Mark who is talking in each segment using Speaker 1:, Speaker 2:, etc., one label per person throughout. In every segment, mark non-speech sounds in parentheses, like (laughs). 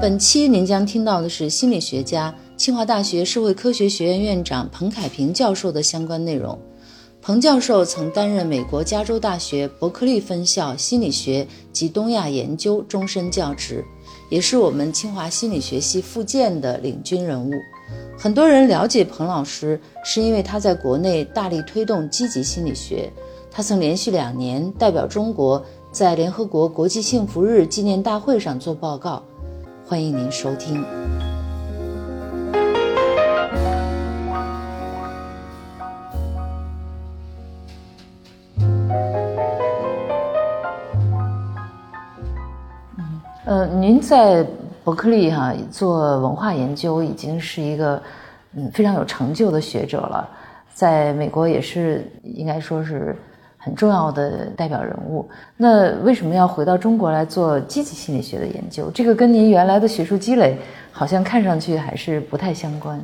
Speaker 1: 本期您将听到的是心理学家、清华大学社会科学学院院长彭凯平教授的相关内容。彭教授曾担任美国加州大学伯克利分校心理学及东亚研究终身教职，也是我们清华心理学系复建的领军人物。很多人了解彭老师，是因为他在国内大力推动积极心理学。他曾连续两年代表中国在联合国国际幸福日纪念大会上做报告。欢迎您收听。嗯，呃，您在伯克利哈做文化研究，已经是一个嗯非常有成就的学者了，在美国也是应该说是。很重要的代表人物，那为什么要回到中国来做积极心理学的研究？这个跟您原来的学术积累好像看上去还是不太相关。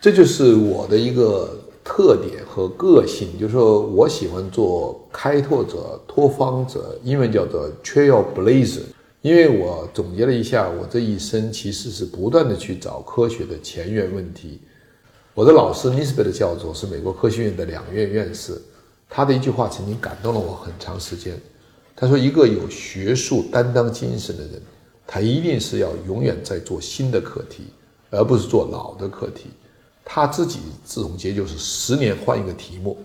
Speaker 2: 这就是我的一个特点和个性，就是说我喜欢做开拓者、拓荒者，英文叫做 trailblazer。因为我总结了一下，我这一生其实是不断的去找科学的前沿问题。我的老师尼斯贝的教授是美国科学院的两院院士。他的一句话曾经感动了我很长时间。他说：“一个有学术担当精神的人，他一定是要永远在做新的课题，而不是做老的课题。”他自己自总结就是十年换一个题目。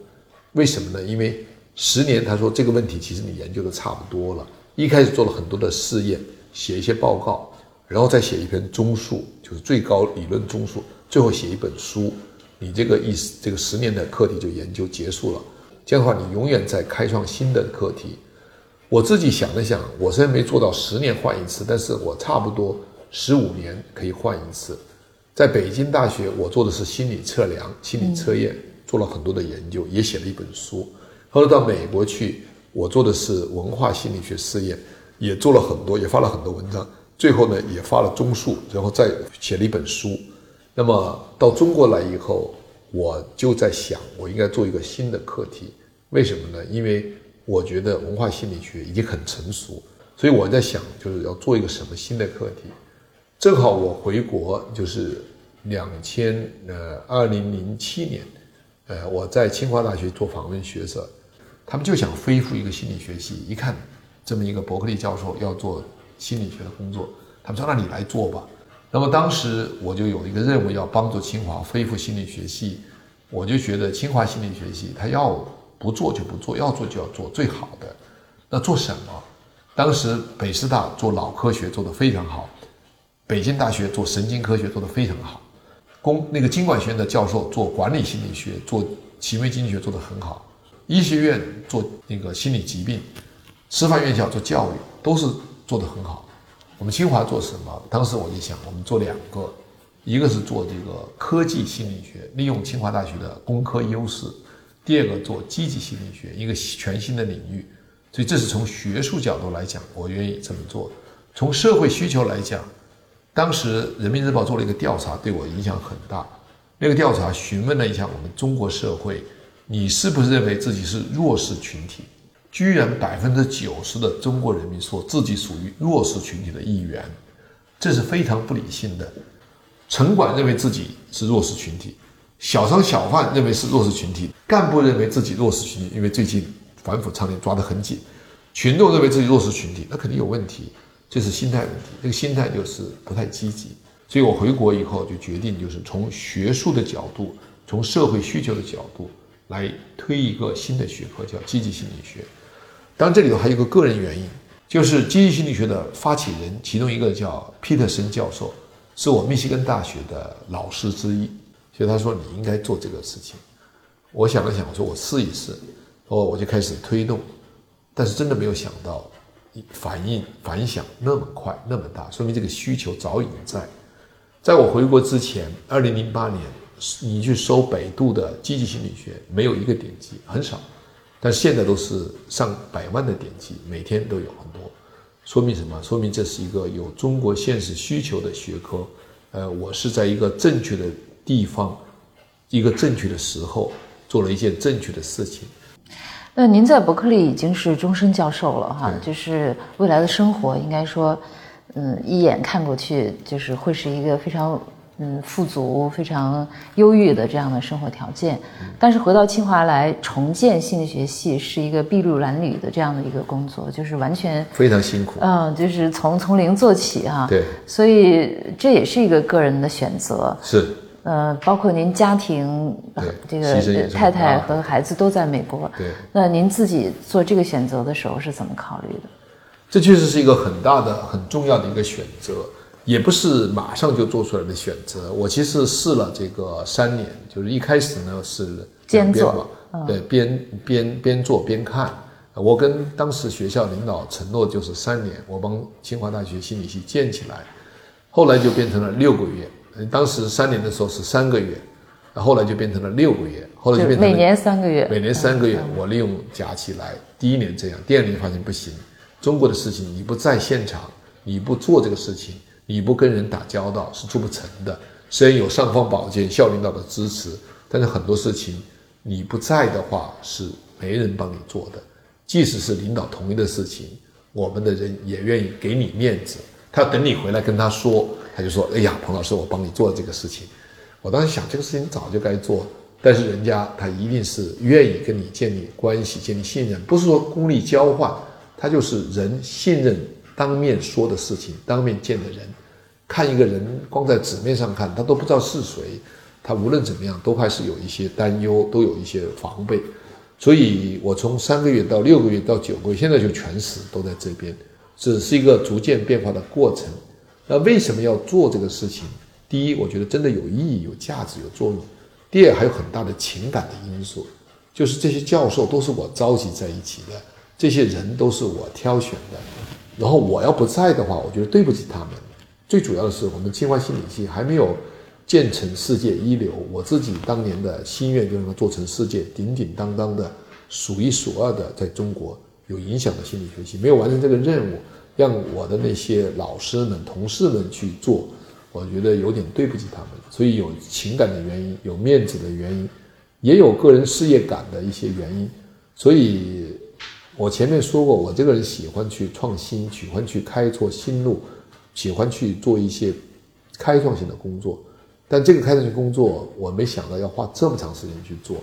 Speaker 2: 为什么呢？因为十年，他说这个问题其实你研究的差不多了。一开始做了很多的试验，写一些报告，然后再写一篇综述，就是最高理论综述，最后写一本书。你这个意思，这个十年的课题就研究结束了。这样的话，你永远在开创新的课题。我自己想了想，我虽然没做到十年换一次，但是我差不多十五年可以换一次。在北京大学，我做的是心理测量、心理测验，做了很多的研究，也写了一本书。后来到美国去，我做的是文化心理学试验，也做了很多，也发了很多文章。最后呢，也发了综述，然后再写了一本书。那么到中国来以后。我就在想，我应该做一个新的课题，为什么呢？因为我觉得文化心理学已经很成熟，所以我在想，就是要做一个什么新的课题。正好我回国，就是两千呃二零零七年，呃我在清华大学做访问学者，他们就想恢复一个心理学系，一看这么一个伯克利教授要做心理学的工作，他们说那你来做吧。那么当时我就有一个任务，要帮助清华恢复心理学系。我就觉得清华心理学系，他要不做就不做，要做就要做最好的。那做什么？当时北师大做脑科学做得非常好，北京大学做神经科学做得非常好，工那个经管学院的教授做管理心理学、做行为经济学做得很好，医学院做那个心理疾病，师范院校做教育都是做得很好。我们清华做什么？当时我就想，我们做两个，一个是做这个科技心理学，利用清华大学的工科优势；第二个做积极心理学，一个全新的领域。所以这是从学术角度来讲，我愿意这么做。从社会需求来讲，当时人民日报做了一个调查，对我影响很大。那个调查询问了一下我们中国社会，你是不是认为自己是弱势群体？居然百分之九十的中国人民说自己属于弱势群体的一员，这是非常不理性的。城管认为自己是弱势群体，小商小贩认为是弱势群体，干部认为自己弱势群体，因为最近反腐倡廉抓得很紧，群众认为自己弱势群体，那肯定有问题，这是心态问题。这个心态就是不太积极。所以我回国以后就决定，就是从学术的角度，从社会需求的角度来推一个新的学科，叫积极心理学。当然，这里头还有一个个人原因，就是积极心理学的发起人，其中一个叫皮特森教授，是我密西根大学的老师之一，所以他说你应该做这个事情。我想了想，我说我试一试，哦，我就开始推动，但是真的没有想到，反应反响那么快那么大，说明这个需求早已经在。在我回国之前，二零零八年，你去搜百度的积极心理学，没有一个点击，很少。但现在都是上百万的点击，每天都有很多，说明什么？说明这是一个有中国现实需求的学科。呃，我是在一个正确的地方，一个正确的时候，做了一件正确的事情。
Speaker 1: 那您在伯克利已经是终身教授了哈，就是未来的生活应该说，嗯，一眼看过去就是会是一个非常嗯富足、非常优裕的这样的生活条件。但是回到清华来重建心理学系是一个筚路蓝缕的这样的一个工作，就是完全
Speaker 2: 非常辛苦。
Speaker 1: 嗯，就是从从零做起哈。
Speaker 2: 对，
Speaker 1: 所以这也是一个个人的选择。
Speaker 2: 是。
Speaker 1: 呃，包括您家庭，这个太太和孩子都在美国。
Speaker 2: 对，
Speaker 1: 那您自己做这个选择的时候是怎么考虑的？
Speaker 2: 这确实是一个很大的、很重要的一个选择，也不是马上就做出来的选择。我其实试了这个三年，就是一开始呢是
Speaker 1: 兼做，
Speaker 2: 对，边边边做边看。我跟当时学校领导承诺就是三年，我帮清华大学心理系建起来，后来就变成了六个月。当时三年的时候是三个月，后来就变成了六个月，后来就变成
Speaker 1: 每年三个月。
Speaker 2: 每年三个月，我利用假期来。第一年这样，第二年发现不行。中国的事情你不在现场，你不做这个事情，你不跟人打交道是做不成的。虽然有尚方宝剑校领导的支持，但是很多事情你不在的话是没人帮你做的。即使是领导同意的事情，我们的人也愿意给你面子，他要等你回来跟他说。他就说：“哎呀，彭老师，我帮你做这个事情。我当时想，这个事情早就该做，但是人家他一定是愿意跟你建立关系、建立信任，不是说功利交换，他就是人信任当面说的事情，当面见的人。看一个人光在纸面上看，他都不知道是谁，他无论怎么样都还是有一些担忧，都有一些防备。所以我从三个月到六个月到九个月，现在就全时都在这边，只是一个逐渐变化的过程。”那为什么要做这个事情？第一，我觉得真的有意义、有价值、有作用；第二，还有很大的情感的因素，就是这些教授都是我召集在一起的，这些人都是我挑选的。然后我要不在的话，我觉得对不起他们。最主要的是，我们清华心理系还没有建成世界一流。我自己当年的心愿就是做成世界鼎鼎当当的、数一数二的，在中国有影响的心理学系，没有完成这个任务。让我的那些老师们、同事们去做，我觉得有点对不起他们，所以有情感的原因，有面子的原因，也有个人事业感的一些原因。所以，我前面说过，我这个人喜欢去创新，喜欢去开拓新路，喜欢去做一些开创性的工作。但这个开创性工作，我没想到要花这么长时间去做。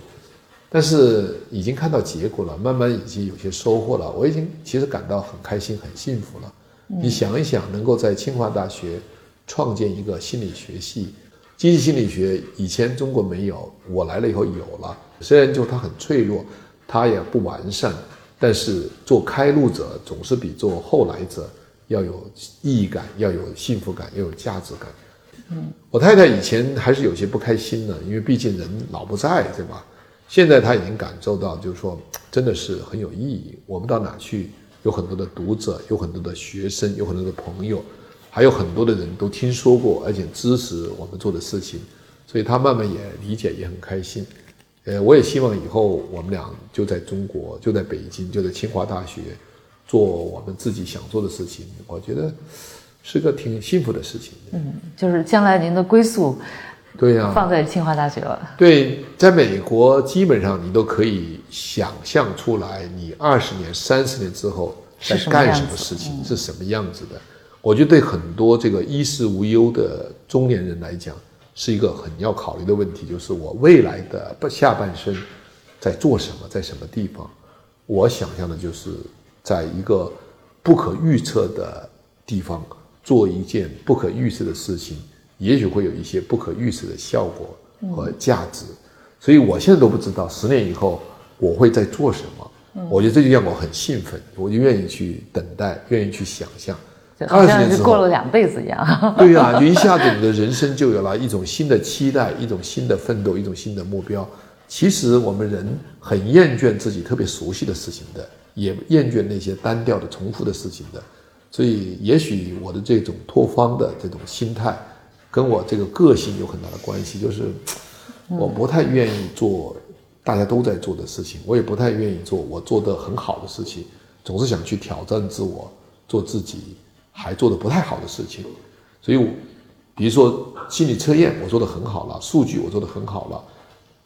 Speaker 2: 但是已经看到结果了，慢慢已经有些收获了。我已经其实感到很开心、很幸福了。你想一想，能够在清华大学创建一个心理学系，积极心理学以前中国没有，我来了以后有了。虽然就它很脆弱，它也不完善，但是做开路者总是比做后来者要有意义感，要有幸福感，要有价值感。嗯，我太太以前还是有些不开心的，因为毕竟人老不在，对吧？现在他已经感受到，就是说，真的是很有意义。我们到哪去，有很多的读者，有很多的学生，有很多的朋友，还有很多的人都听说过，而且支持我们做的事情，所以她慢慢也理解，也很开心。呃，我也希望以后我们俩就在中国，就在北京，就在清华大学，做我们自己想做的事情。我觉得是个挺幸福的事情。
Speaker 1: 嗯，就是将来您的归宿。
Speaker 2: 对呀，
Speaker 1: 放在清华大学了。
Speaker 2: 对，在美国基本上你都可以想象出来，你二十年、三十年之后在干什么事情，是什么样子的。我觉得对很多这个衣食无忧的中年人来讲，是一个很要考虑的问题，就是我未来的下半生在做什么，在什么地方。我想象的就是在一个不可预测的地方做一件不可预测的事情。也许会有一些不可预测的效果和价值，所以我现在都不知道十年以后我会在做什么。我觉得这就让我很兴奋，我就愿意去等待，愿意去想象。
Speaker 1: 二十年之后过了两辈子一样。(laughs)
Speaker 2: 对呀，就一下子你的人生就有了一种新的期待，一种新的奋斗，一种新的目标。其实我们人很厌倦自己特别熟悉的事情的，也厌倦那些单调的、重复的事情的。所以，也许我的这种拓荒的这种心态。跟我这个个性有很大的关系，就是我不太愿意做大家都在做的事情，我也不太愿意做我做的很好的事情，总是想去挑战自我，做自己还做的不太好的事情。所以，比如说心理测验我做的很好了，数据我做的很好了，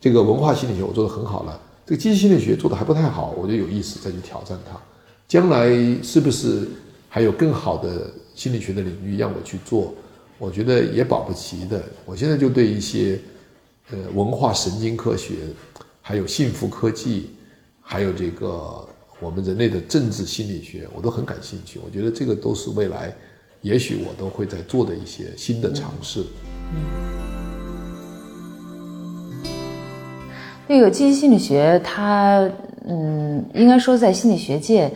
Speaker 2: 这个文化心理学我做的很好了，这个积极心理学做的还不太好，我觉得有意思再去挑战它。将来是不是还有更好的心理学的领域让我去做，我觉得也保不齐的。我现在就对一些呃文化神经科学，还有幸福科技，还有这个我们人类的政治心理学，我都很感兴趣。我觉得这个都是未来，也许我都会在做的一些新的尝试。
Speaker 1: 那个积极心理学，它嗯，应该说在心理学界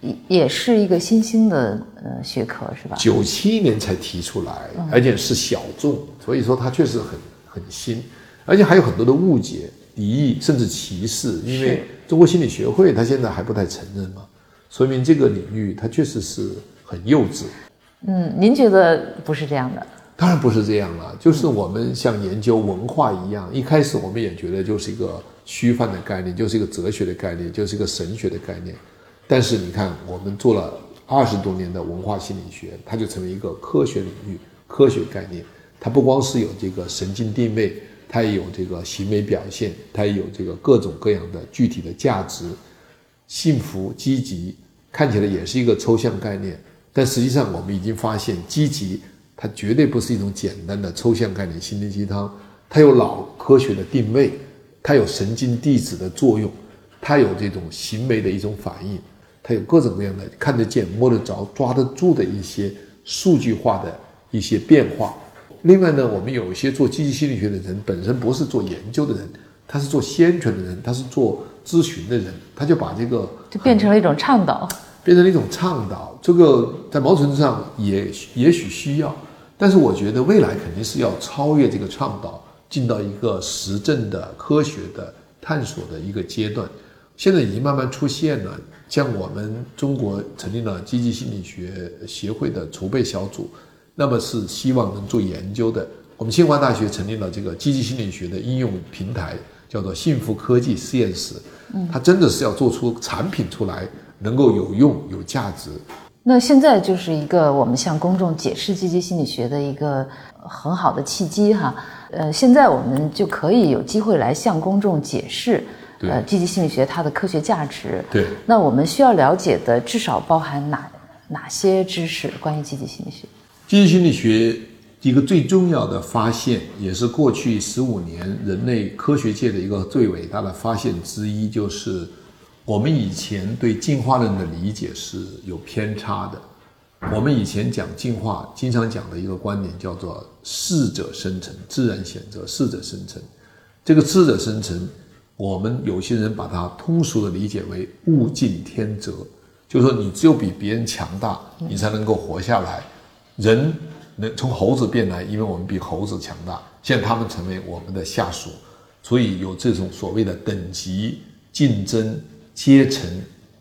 Speaker 1: 也也是一个新兴的呃学科，是吧？
Speaker 2: 九七年才提出来，而且是小众，所以说它确实很很新，而且还有很多的误解、敌意甚至歧视。因为中国心理学会它现在还不太承认嘛，说明这个领域它确实是很幼稚。
Speaker 1: 嗯，您觉得不是这样的？
Speaker 2: 当然不是这样了，就是我们像研究文化一样，一开始我们也觉得就是一个虚幻的概念，就是一个哲学的概念，就是一个神学的概念。但是你看，我们做了二十多年的文化心理学，它就成为一个科学领域、科学概念。它不光是有这个神经定位，它也有这个行为表现，它也有这个各种各样的具体的价值。幸福、积极看起来也是一个抽象概念，但实际上我们已经发现，积极。它绝对不是一种简单的抽象概念、心灵鸡汤，它有脑科学的定位，它有神经递质的作用，它有这种行为的一种反应，它有各种各样的看得见、摸得着、抓得住的一些数据化的一些变化。另外呢，我们有一些做积极心理学的人，本身不是做研究的人，他是做宣传的人，他是做咨询的人，他就把这个
Speaker 1: 就变成了一种倡导，
Speaker 2: 变成了一种倡导。这个在某种程度上也也许需要。但是我觉得未来肯定是要超越这个倡导，进到一个实证的科学的探索的一个阶段。现在已经慢慢出现了，像我们中国成立了积极心理学协会的筹备小组，那么是希望能做研究的。我们清华大学成立了这个积极心理学的应用平台，叫做幸福科技实验室。嗯，它真的是要做出产品出来，能够有用有价值。
Speaker 1: 那现在就是一个我们向公众解释积极心理学的一个很好的契机哈，呃，现在我们就可以有机会来向公众解释，呃，积极心理学它的科学价值。
Speaker 2: 对。
Speaker 1: 那我们需要了解的至少包含哪哪些知识？关于积极心理学？
Speaker 2: 积极心理学一个最重要的发现，也是过去十五年人类科学界的一个最伟大的发现之一，就是。我们以前对进化论的理解是有偏差的。我们以前讲进化，经常讲的一个观点叫做“适者生存”，自然选择适者生存。这个“适者生存”，我们有些人把它通俗的理解为“物竞天择”，就是说你只有比别人强大，你才能够活下来。人能从猴子变来，因为我们比猴子强大，现在他们成为我们的下属，所以有这种所谓的等级竞争。阶层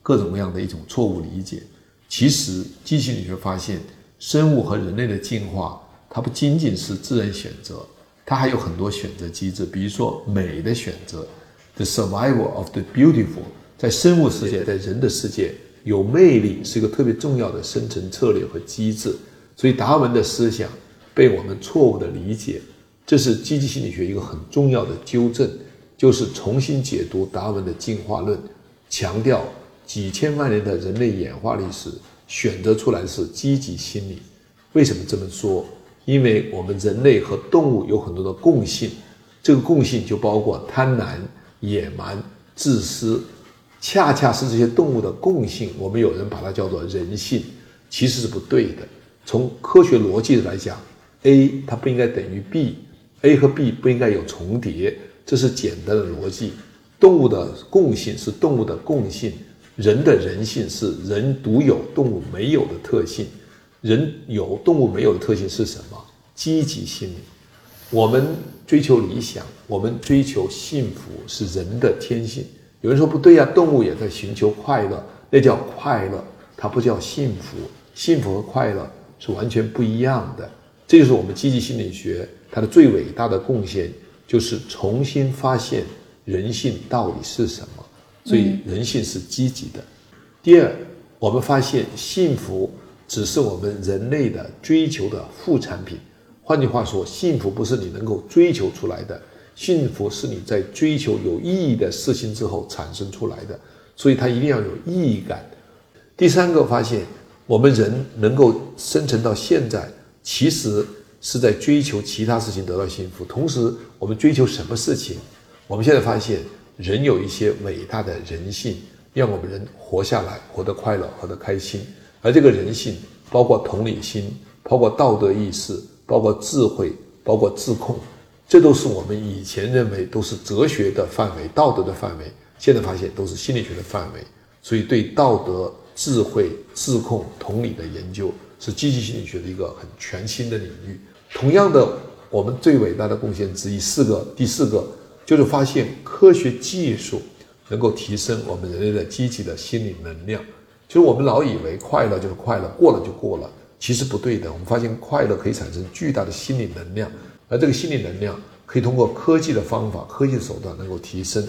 Speaker 2: 各种各样的一种错误理解，其实机器理学发现，生物和人类的进化，它不仅仅是自然选择，它还有很多选择机制，比如说美的选择，the survival of the beautiful，在生物世界，在人的世界，有魅力是一个特别重要的生存策略和机制。所以达尔文的思想被我们错误的理解，这是积极心理学一个很重要的纠正，就是重新解读达尔文的进化论。强调几千万年的人类演化历史选择出来是积极心理，为什么这么说？因为我们人类和动物有很多的共性，这个共性就包括贪婪、野蛮、自私，恰恰是这些动物的共性。我们有人把它叫做人性，其实是不对的。从科学逻辑来讲，A 它不应该等于 B，A 和 B 不应该有重叠，这是简单的逻辑。动物的共性是动物的共性，人的人性是人独有、动物没有的特性。人有、动物没有的特性是什么？积极心理。我们追求理想，我们追求幸福是人的天性。有人说不对呀，动物也在寻求快乐，那叫快乐，它不叫幸福。幸福和快乐是完全不一样的。这就是我们积极心理学它的最伟大的贡献，就是重新发现。人性到底是什么？所以人性是积极的。第二，我们发现幸福只是我们人类的追求的副产品。换句话说，幸福不是你能够追求出来的，幸福是你在追求有意义的事情之后产生出来的。所以它一定要有意义感。第三个发现，我们人能够生存到现在，其实是在追求其他事情得到幸福。同时，我们追求什么事情？我们现在发现，人有一些伟大的人性，让我们人活下来，活得快乐，活得开心。而这个人性，包括同理心，包括道德意识，包括智慧，包括自控，这都是我们以前认为都是哲学的范围、道德的范围，现在发现都是心理学的范围。所以，对道德、智慧、自控、同理的研究，是积极心理学的一个很全新的领域。同样的，我们最伟大的贡献之一，四个，第四个。就是发现科学技术能够提升我们人类的积极的心理能量。就是我们老以为快乐就是快乐，过了就过了，其实不对的。我们发现快乐可以产生巨大的心理能量，而这个心理能量可以通过科技的方法、科技手段能够提升。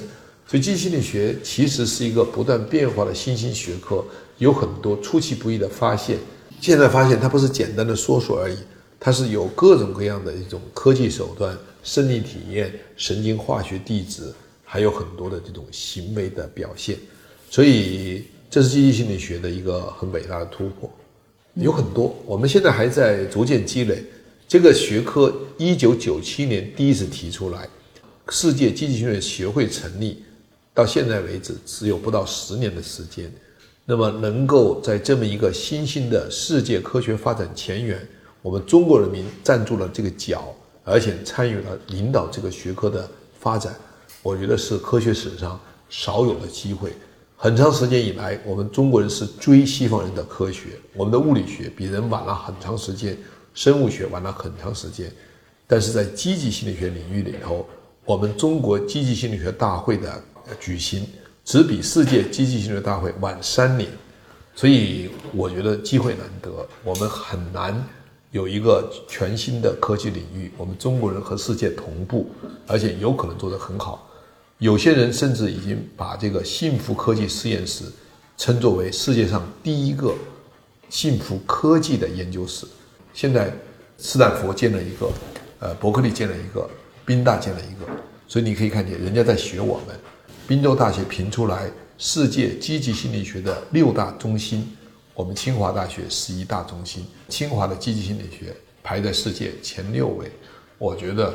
Speaker 2: 所以，积极心理学其实是一个不断变化的新兴学科，有很多出其不意的发现。现在发现它不是简单的说说而已，它是有各种各样的一种科技手段。生理体验、神经化学地质，还有很多的这种行为的表现，所以这是积极心理学的一个很伟大的突破。有很多，我们现在还在逐渐积累。这个学科一九九七年第一次提出来，世界积极心理学学会成立，到现在为止只有不到十年的时间。那么，能够在这么一个新兴的世界科学发展前沿，我们中国人民站住了这个脚。而且参与了领导这个学科的发展，我觉得是科学史上少有的机会。很长时间以来，我们中国人是追西方人的科学，我们的物理学比人晚了很长时间，生物学晚了很长时间。但是在积极心理学领域里头，我们中国积极心理学大会的举行只比世界积极心理学大会晚三年，所以我觉得机会难得，我们很难。有一个全新的科技领域，我们中国人和世界同步，而且有可能做得很好。有些人甚至已经把这个幸福科技实验室称作为世界上第一个幸福科技的研究室。现在，斯坦福建了一个，呃，伯克利建了一个，宾大建了一个，所以你可以看见人家在学我们。宾州大学评出来世界积极心理学的六大中心。我们清华大学十一大中心，清华的积极心理学排在世界前六位，我觉得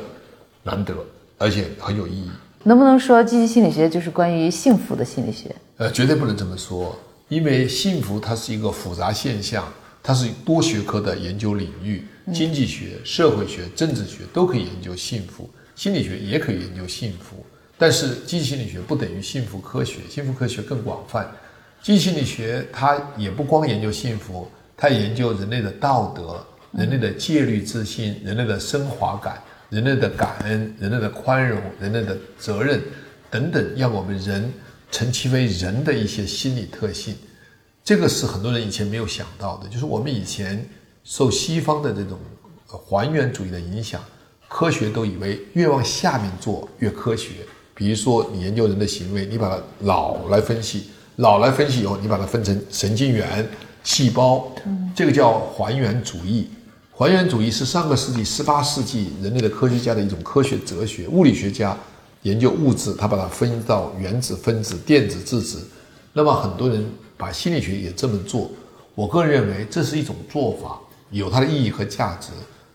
Speaker 2: 难得，而且很有意义。
Speaker 1: 能不能说积极心理学就是关于幸福的心理学？
Speaker 2: 呃，绝对不能这么说，因为幸福它是一个复杂现象，它是多学科的研究领域，经济学、社会学、政治学都可以研究幸福，心理学也可以研究幸福。但是积极心理学不等于幸福科学，幸福科学更广泛。积极心理学它也不光研究幸福，它研究人类的道德、人类的戒律自信、人类的升华感、人类的感恩、人类的宽容、人类的责任等等，让我们人成其为人的一些心理特性。这个是很多人以前没有想到的，就是我们以前受西方的这种还原主义的影响，科学都以为越往下面做越科学。比如说，你研究人的行为，你把它脑来分析。脑来分析以后，你把它分成神经元、细胞，这个叫还原主义。还原主义是上个世纪十八世纪人类的科学家的一种科学哲学。物理学家研究物质，他把它分到原子、分子、电子、质子。那么很多人把心理学也这么做。我个人认为这是一种做法，有它的意义和价值。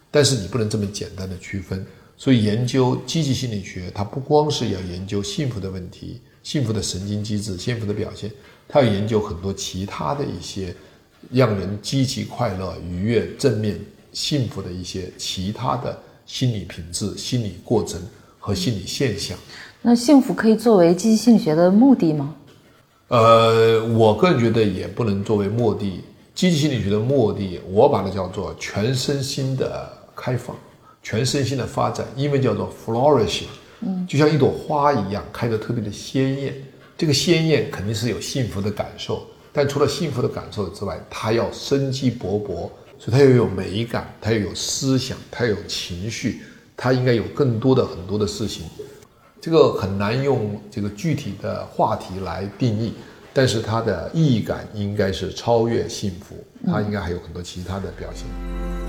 Speaker 2: 但是你不能这么简单的区分。所以研究积极心理学，它不光是要研究幸福的问题。幸福的神经机制，幸福的表现，他要研究很多其他的一些让人积极、快乐、愉悦、正面、幸福的一些其他的心理品质、心理过程和心理现象。
Speaker 1: 那幸福可以作为积极心理学的目的吗？
Speaker 2: 呃，我个人觉得也不能作为目的。积极心理学的目的，我把它叫做全身心的开放、全身心的发展，英文叫做 flourishing。就像一朵花一样，开得特别的鲜艳。这个鲜艳肯定是有幸福的感受，但除了幸福的感受之外，它要生机勃勃，所以它要有美感，它要有思想，它有情绪，它应该有更多的很多的事情。这个很难用这个具体的话题来定义，但是它的意义感应该是超越幸福，它应该还有很多其他的表现。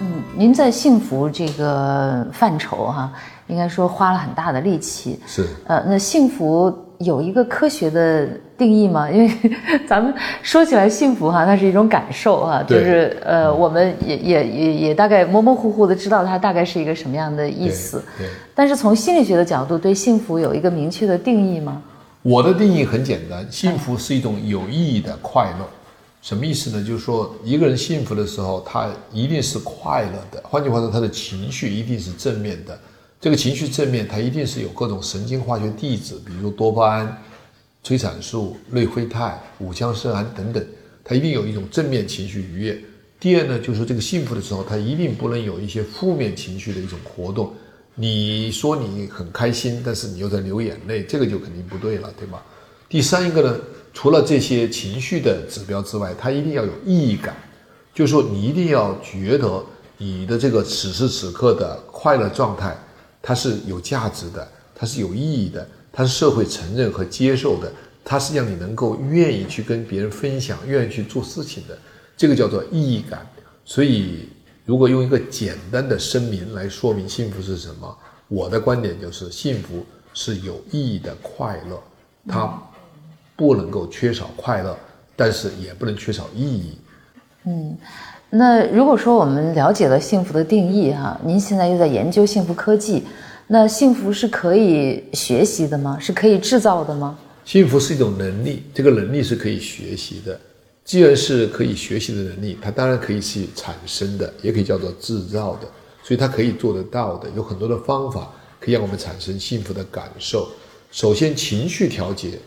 Speaker 1: 嗯，您在幸福这个范畴哈，应该说花了很大的力气。
Speaker 2: 是，
Speaker 1: 呃，那幸福有一个科学的定义吗？因为咱们说起来幸福哈，它是一种感受哈，就是呃，我们也也也也大概模模糊糊的知道它大概是一个什么样的意思。
Speaker 2: 对。
Speaker 1: 但是从心理学的角度，对幸福有一个明确的定义吗？
Speaker 2: 我的定义很简单，幸福是一种有意义的快乐。什么意思呢？就是说，一个人幸福的时候，他一定是快乐的。换句话说，他的情绪一定是正面的。这个情绪正面，它一定是有各种神经化学递质，比如多巴胺、催产素、内啡肽、五羟色胺等等，它一定有一种正面情绪愉悦。第二呢，就是这个幸福的时候，它一定不能有一些负面情绪的一种活动。你说你很开心，但是你又在流眼泪，这个就肯定不对了，对吧？第三一个呢，除了这些情绪的指标之外，它一定要有意义感，就是说你一定要觉得你的这个此时此刻的快乐状态。它是有价值的，它是有意义的，它是社会承认和接受的，它是让你能够愿意去跟别人分享，愿意去做事情的，这个叫做意义感。所以，如果用一个简单的声明来说明幸福是什么，我的观点就是：幸福是有意义的快乐，它不能够缺少快乐，但是也不能缺少意义。
Speaker 1: 嗯。那如果说我们了解了幸福的定义，哈，您现在又在研究幸福科技，那幸福是可以学习的吗？是可以制造的吗？
Speaker 2: 幸福是一种能力，这个能力是可以学习的。既然是可以学习的能力，它当然可以是产生的，也可以叫做制造的，所以它可以做得到的。有很多的方法可以让我们产生幸福的感受。首先，情绪调节，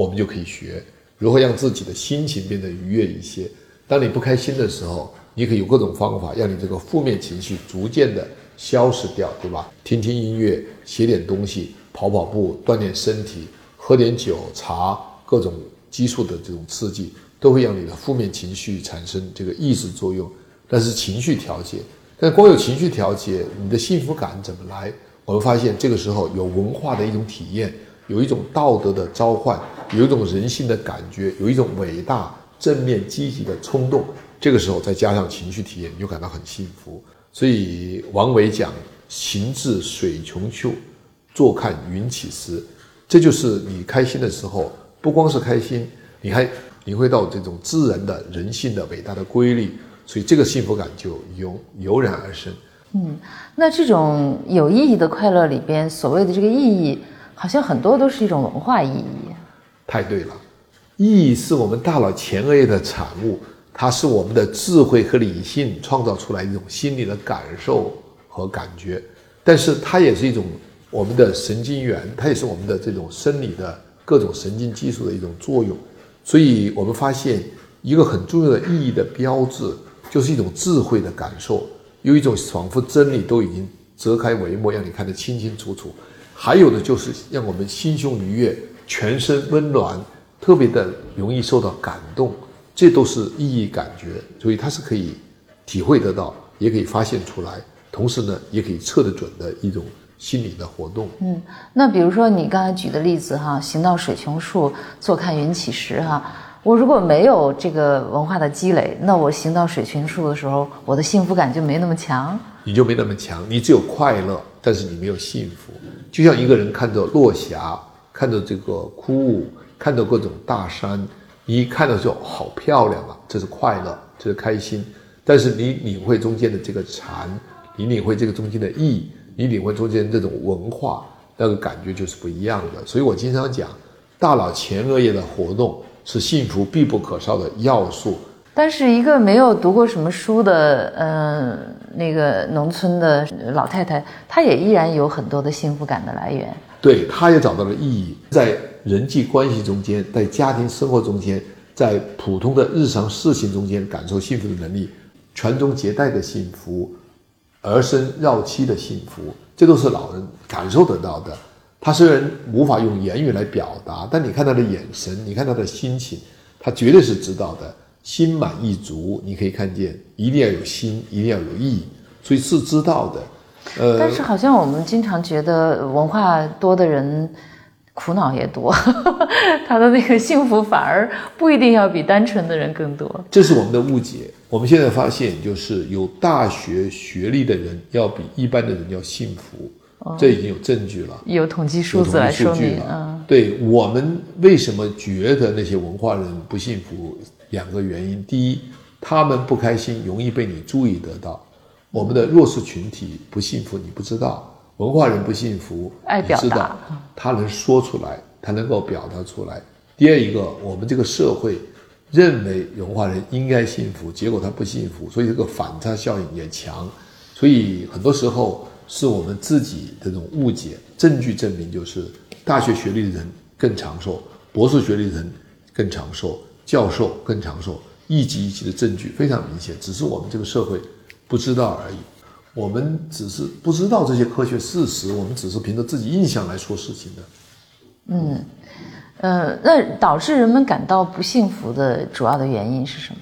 Speaker 2: 我们就可以学如何让自己的心情变得愉悦一些。当你不开心的时候，你可以有各种方法，让你这个负面情绪逐渐的消失掉，对吧？听听音乐，写点东西，跑跑步，锻炼身体，喝点酒茶，各种激素的这种刺激，都会让你的负面情绪产生这个抑制作用。但是情绪调节，但光有情绪调节，你的幸福感怎么来？我们发现这个时候有文化的一种体验，有一种道德的召唤，有一种人性的感觉，有一种伟大、正面、积极的冲动。这个时候再加上情绪体验，你就感到很幸福。所以王维讲“行至水穷处，坐看云起时”，这就是你开心的时候，不光是开心，你还领会到这种自然的人性的伟大的规律，所以这个幸福感就油油然而生。
Speaker 1: 嗯，那这种有意义的快乐里边，所谓的这个意义，好像很多都是一种文化意义。
Speaker 2: 太对了，意义是我们大脑前额叶的产物。它是我们的智慧和理性创造出来一种心理的感受和感觉，但是它也是一种我们的神经元，它也是我们的这种生理的各种神经技术的一种作用。所以我们发现一个很重要的意义的标志，就是一种智慧的感受，有一种仿佛真理都已经遮开帷幕，让你看得清清楚楚。还有的就是让我们心胸愉悦，全身温暖，特别的容易受到感动。这都是意义感觉，所以它是可以体会得到，也可以发现出来，同时呢，也可以测得准的一种心理的活动。
Speaker 1: 嗯，那比如说你刚才举的例子哈，行到水穷处，坐看云起时哈，我如果没有这个文化的积累，那我行到水穷处的时候，我的幸福感就没那么强，
Speaker 2: 你就没那么强，你只有快乐，但是你没有幸福。就像一个人看着落霞，看着这个枯雾，看着各种大山。一看到就好漂亮啊，这是快乐，这是开心。但是你领会中间的这个禅，你领会这个中间的意，你领会中间这种文化，那个感觉就是不一样的。所以我经常讲，大脑前额叶的活动是幸福必不可少的要素。
Speaker 1: 但是一个没有读过什么书的，嗯，那个农村的老太太，她也依然有很多的幸福感的来源。
Speaker 2: 对，她也找到了意义在。人际关系中间，在家庭生活中间，在普通的日常事情中间感受幸福的能力，传宗接代的幸福，儿孙绕膝的幸福，这都是老人感受得到的。他虽然无法用言语来表达，但你看他的眼神，你看他的心情，他绝对是知道的。心满意足，你可以看见，一定要有心，一定要有意，所以是知道的。
Speaker 1: 呃，但是好像我们经常觉得文化多的人。苦恼也多，(laughs) 他的那个幸福反而不一定要比单纯的人更多。
Speaker 2: 这是我们的误解。我们现在发现，就是有大学学历的人要比一般的人要幸福。这已经有证据了，
Speaker 1: 有统计数字来说明。
Speaker 2: 嗯，对我们为什么觉得那些文化人不幸福？两个原因：第一，他们不开心，容易被你注意得到；我们的弱势群体不幸福，你不知道；文化人不幸福，
Speaker 1: 爱表达，
Speaker 2: 他能说出来，他能够表达出来。第二一个，我们这个社会认为文化人应该幸福，结果他不幸福，所以这个反差效应也强。所以很多时候是我们自己这种误解。证据证明，就是大学学历的人更长寿，博士学历的人更长寿，教授更长寿，一级一级的证据非常明显。只是我们这个社会不知道而已。我们只是不知道这些科学事实，我们只是凭着自己印象来说事情的。
Speaker 1: 嗯，呃，那导致人们感到不幸福的主要的原因是什么？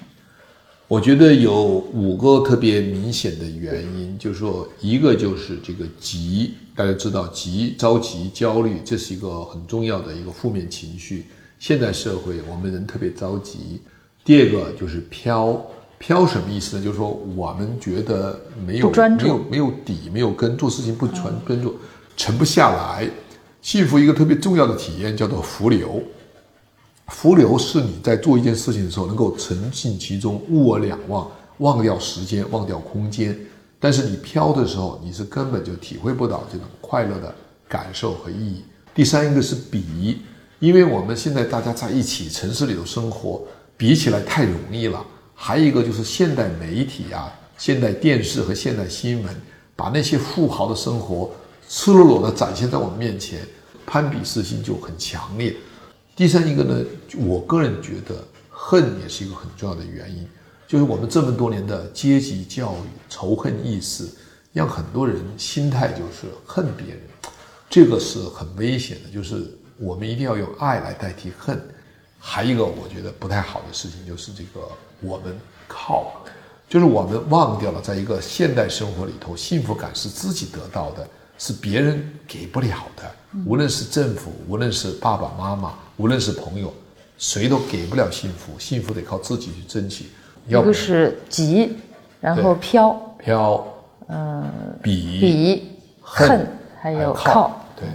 Speaker 2: 我觉得有五个特别明显的原因，就是说，一个就是这个急，大家知道急、着急、焦虑，这是一个很重要的一个负面情绪。现代社会，我们人特别着急。第二个就是飘，飘什么意思呢？就是说，我们觉得没有没有没有底，没有根，做事情不专专注，沉不下来。幸福一个特别重要的体验叫做浮流。浮流是你在做一件事情的时候能够沉浸其中，物我两忘，忘掉时间，忘掉空间。但是你飘的时候，你是根本就体会不到这种快乐的感受和意义。第三一个是比，因为我们现在大家在一起城市里头生活，比起来太容易了。还有一个就是现代媒体啊，现代电视和现代新闻，把那些富豪的生活赤裸裸的展现在我们面前，攀比之心就很强烈。第三一个呢，我个人觉得恨也是一个很重要的原因，就是我们这么多年的阶级教育、仇恨意识，让很多人心态就是恨别人，这个是很危险的。就是我们一定要用爱来代替恨。还一个我觉得不太好的事情就是这个我们靠，就是我们忘掉了，在一个现代生活里头，幸福感是自己得到的，是别人给不了的。无论是政府，无论是爸爸妈妈。无论是朋友，谁都给不了幸福，幸福得靠自己去争取。
Speaker 1: 一个是急，然后飘
Speaker 2: 飘，嗯，比
Speaker 1: 比恨，还有靠。
Speaker 2: 对，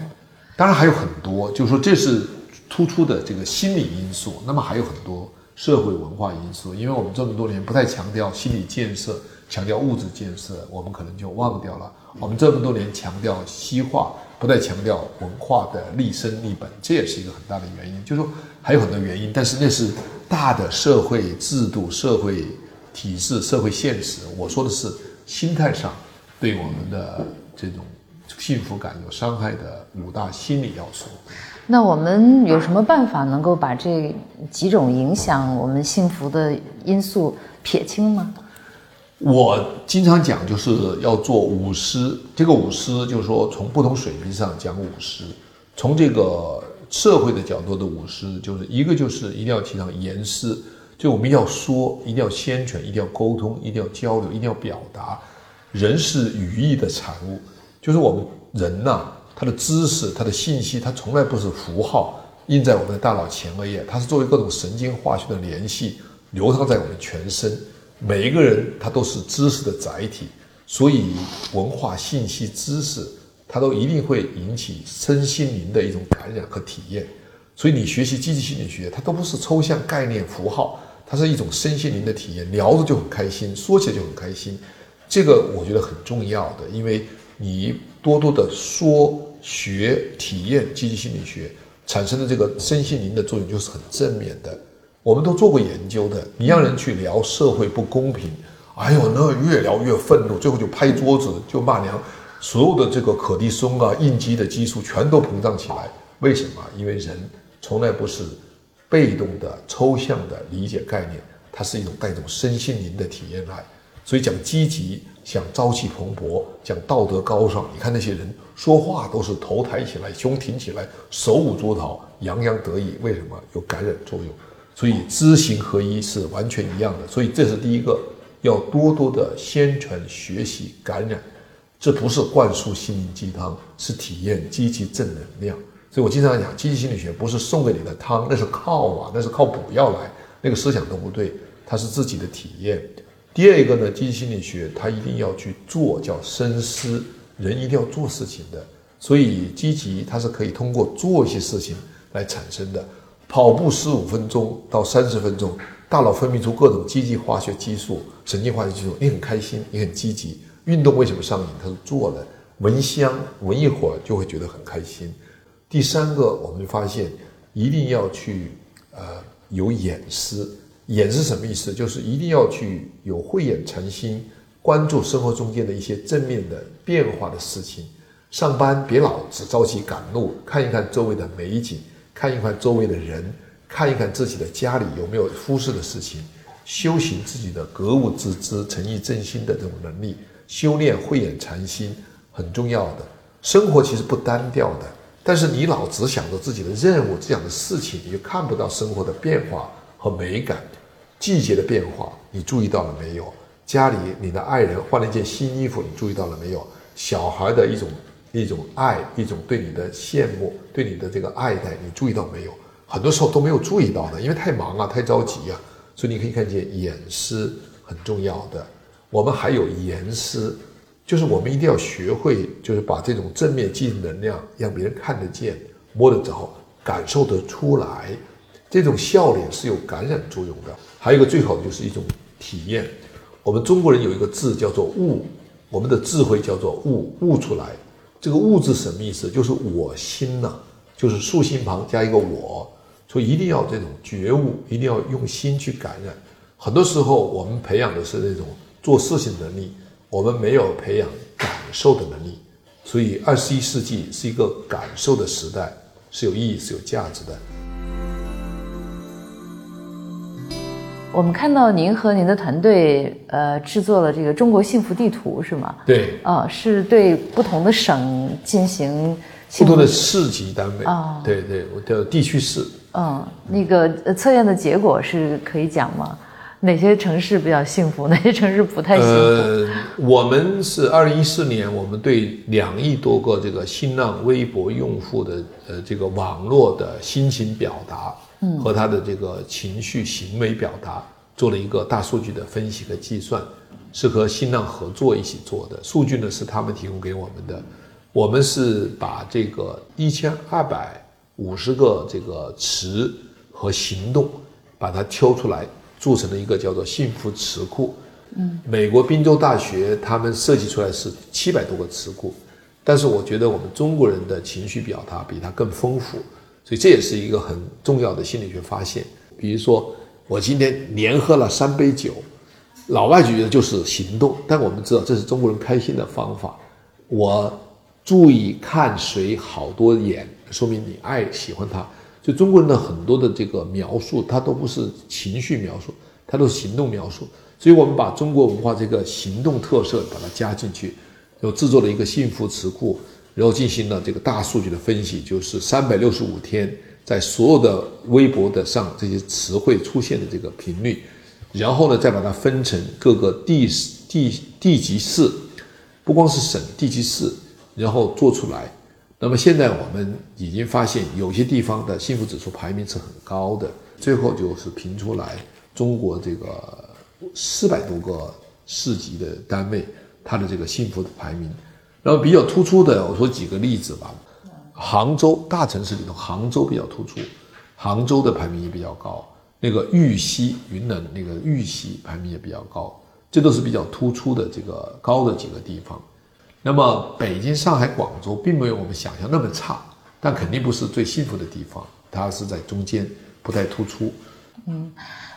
Speaker 2: 当然还有很多，就是说这是突出的这个心理因素。那么还有很多社会文化因素，因为我们这么多年不太强调心理建设，强调物质建设，我们可能就忘掉了。我们这么多年强调西化。不再强调文化的立身立本，这也是一个很大的原因。就是说还有很多原因，但是那是大的社会制度、社会体制、社会现实。我说的是心态上对我们的这种幸福感有伤害的五大心理要素。
Speaker 1: 那我们有什么办法能够把这几种影响我们幸福的因素撇清吗？
Speaker 2: 我经常讲，就是要做五师。这个五师就是说，从不同水平上讲五师。从这个社会的角度的五师，就是一个就是一定要提倡言师，就我们要说，一定要宣传，一定要沟通，一定要交流，一定要表达。人是语义的产物，就是我们人呐，他的知识、他的信息，他从来不是符号印在我们的大脑前额叶，它是作为各种神经化学的联系流淌在我们全身。每一个人他都是知识的载体，所以文化信息知识，它都一定会引起身心灵的一种感染和体验。所以你学习积极心理学，它都不是抽象概念符号，它是一种身心灵的体验，聊着就很开心，说起来就很开心。这个我觉得很重要的，因为你多多的说、学、体验积极心理学产生的这个身心灵的作用，就是很正面的。我们都做过研究的，你让人去聊社会不公平，哎呦，那越聊越愤怒，最后就拍桌子就骂娘，所有的这个可蒂松啊、应激的激素全都膨胀起来。为什么？因为人从来不是被动的、抽象的理解概念，它是一种带种身心灵的体验来。所以讲积极，讲朝气蓬勃，讲道德高尚。你看那些人说话都是头抬起来、胸挺起来、手舞足蹈、洋洋得意，为什么？有感染作用。所以知行合一是完全一样的，所以这是第一个，要多多的宣传、学习、感染，这不是灌输心灵鸡汤，是体验积极正能量。所以我经常讲，积极心理学不是送给你的汤，那是靠啊，那是靠补药来，那个思想都不对，它是自己的体验。第二个呢，积极心理学它一定要去做，叫深思，人一定要做事情的，所以积极它是可以通过做一些事情来产生的。跑步十五分钟到三十分钟，大脑分泌出各种积极化学激素、神经化学激素，你很开心，你很积极。运动为什么上瘾？它是做了，闻香闻一会儿就会觉得很开心。第三个，我们就发现一定要去呃有眼思，眼是什么意思？就是一定要去有慧眼禅心，关注生活中间的一些正面的变化的事情。上班别老只着急赶路，看一看周围的美景。看一看周围的人，看一看自己的家里有没有忽视的事情，修行自己的格物致知、诚意正心的这种能力，修炼慧眼禅心很重要的。生活其实不单调的，但是你老只想着自己的任务、这样的事情，你就看不到生活的变化和美感。季节的变化，你注意到了没有？家里你的爱人换了一件新衣服，你注意到了没有？小孩的一种。一种爱，一种对你的羡慕，对你的这个爱戴，你注意到没有？很多时候都没有注意到的，因为太忙啊，太着急啊。所以你可以看见眼思很重要的。我们还有言思，就是我们一定要学会，就是把这种正面积极能量让别人看得见、摸得着、感受得出来。这种笑脸是有感染作用的。还有一个最好的就是一种体验。我们中国人有一个字叫做悟，我们的智慧叫做悟，悟出来。这个悟”字什么意思？就是我心呐，就是竖心旁加一个我，所以一定要这种觉悟，一定要用心去感染。很多时候我们培养的是那种做事情能力，我们没有培养感受的能力。所以二十一世纪是一个感受的时代，是有意义、是有价值的。
Speaker 1: 我们看到您和您的团队，呃，制作了这个中国幸福地图，是吗？
Speaker 2: 对，
Speaker 1: 啊，是对不同的省进行
Speaker 2: 不同的市级单位啊，对对，我叫地区市。
Speaker 1: 嗯，那个测验的结果是可以讲吗？哪些城市比较幸福，(laughs) 哪些城市不太幸福？呃，
Speaker 2: 我们是二零一四年，我们对两亿多个这个新浪微博用户的呃这个网络的心情表达。和他的这个情绪行为表达做了一个大数据的分析和计算，是和新浪合作一起做的。数据呢是他们提供给我们的，我们是把这个一千二百五十个这个词和行动，把它挑出来，做成了一个叫做幸福词库。嗯，美国宾州大学他们设计出来是七百多个词库，但是我觉得我们中国人的情绪表达比它更丰富。所以这也是一个很重要的心理学发现。比如说，我今天连喝了三杯酒，老外觉得就是行动，但我们知道这是中国人开心的方法。我注意看谁好多眼，说明你爱喜欢他。就中国人的很多的这个描述，它都不是情绪描述，它都是行动描述。所以我们把中国文化这个行动特色把它加进去，又制作了一个幸福词库。然后进行了这个大数据的分析，就是三百六十五天，在所有的微博的上这些词汇出现的这个频率，然后呢，再把它分成各个地地地级市，不光是省地级市，然后做出来。那么现在我们已经发现，有些地方的幸福指数排名是很高的。最后就是评出来，中国这个四百多个市级的单位，它的这个幸福的排名。然后比较突出的，我说几个例子吧。杭州大城市里头，杭州比较突出，杭州的排名也比较高。那个玉溪，云南那个玉溪排名也比较高，这都是比较突出的这个高的几个地方。那么北京、上海、广州并没有我们想象那么差，但肯定不是最幸福的地方，它是在中间，不太突出。
Speaker 1: 嗯，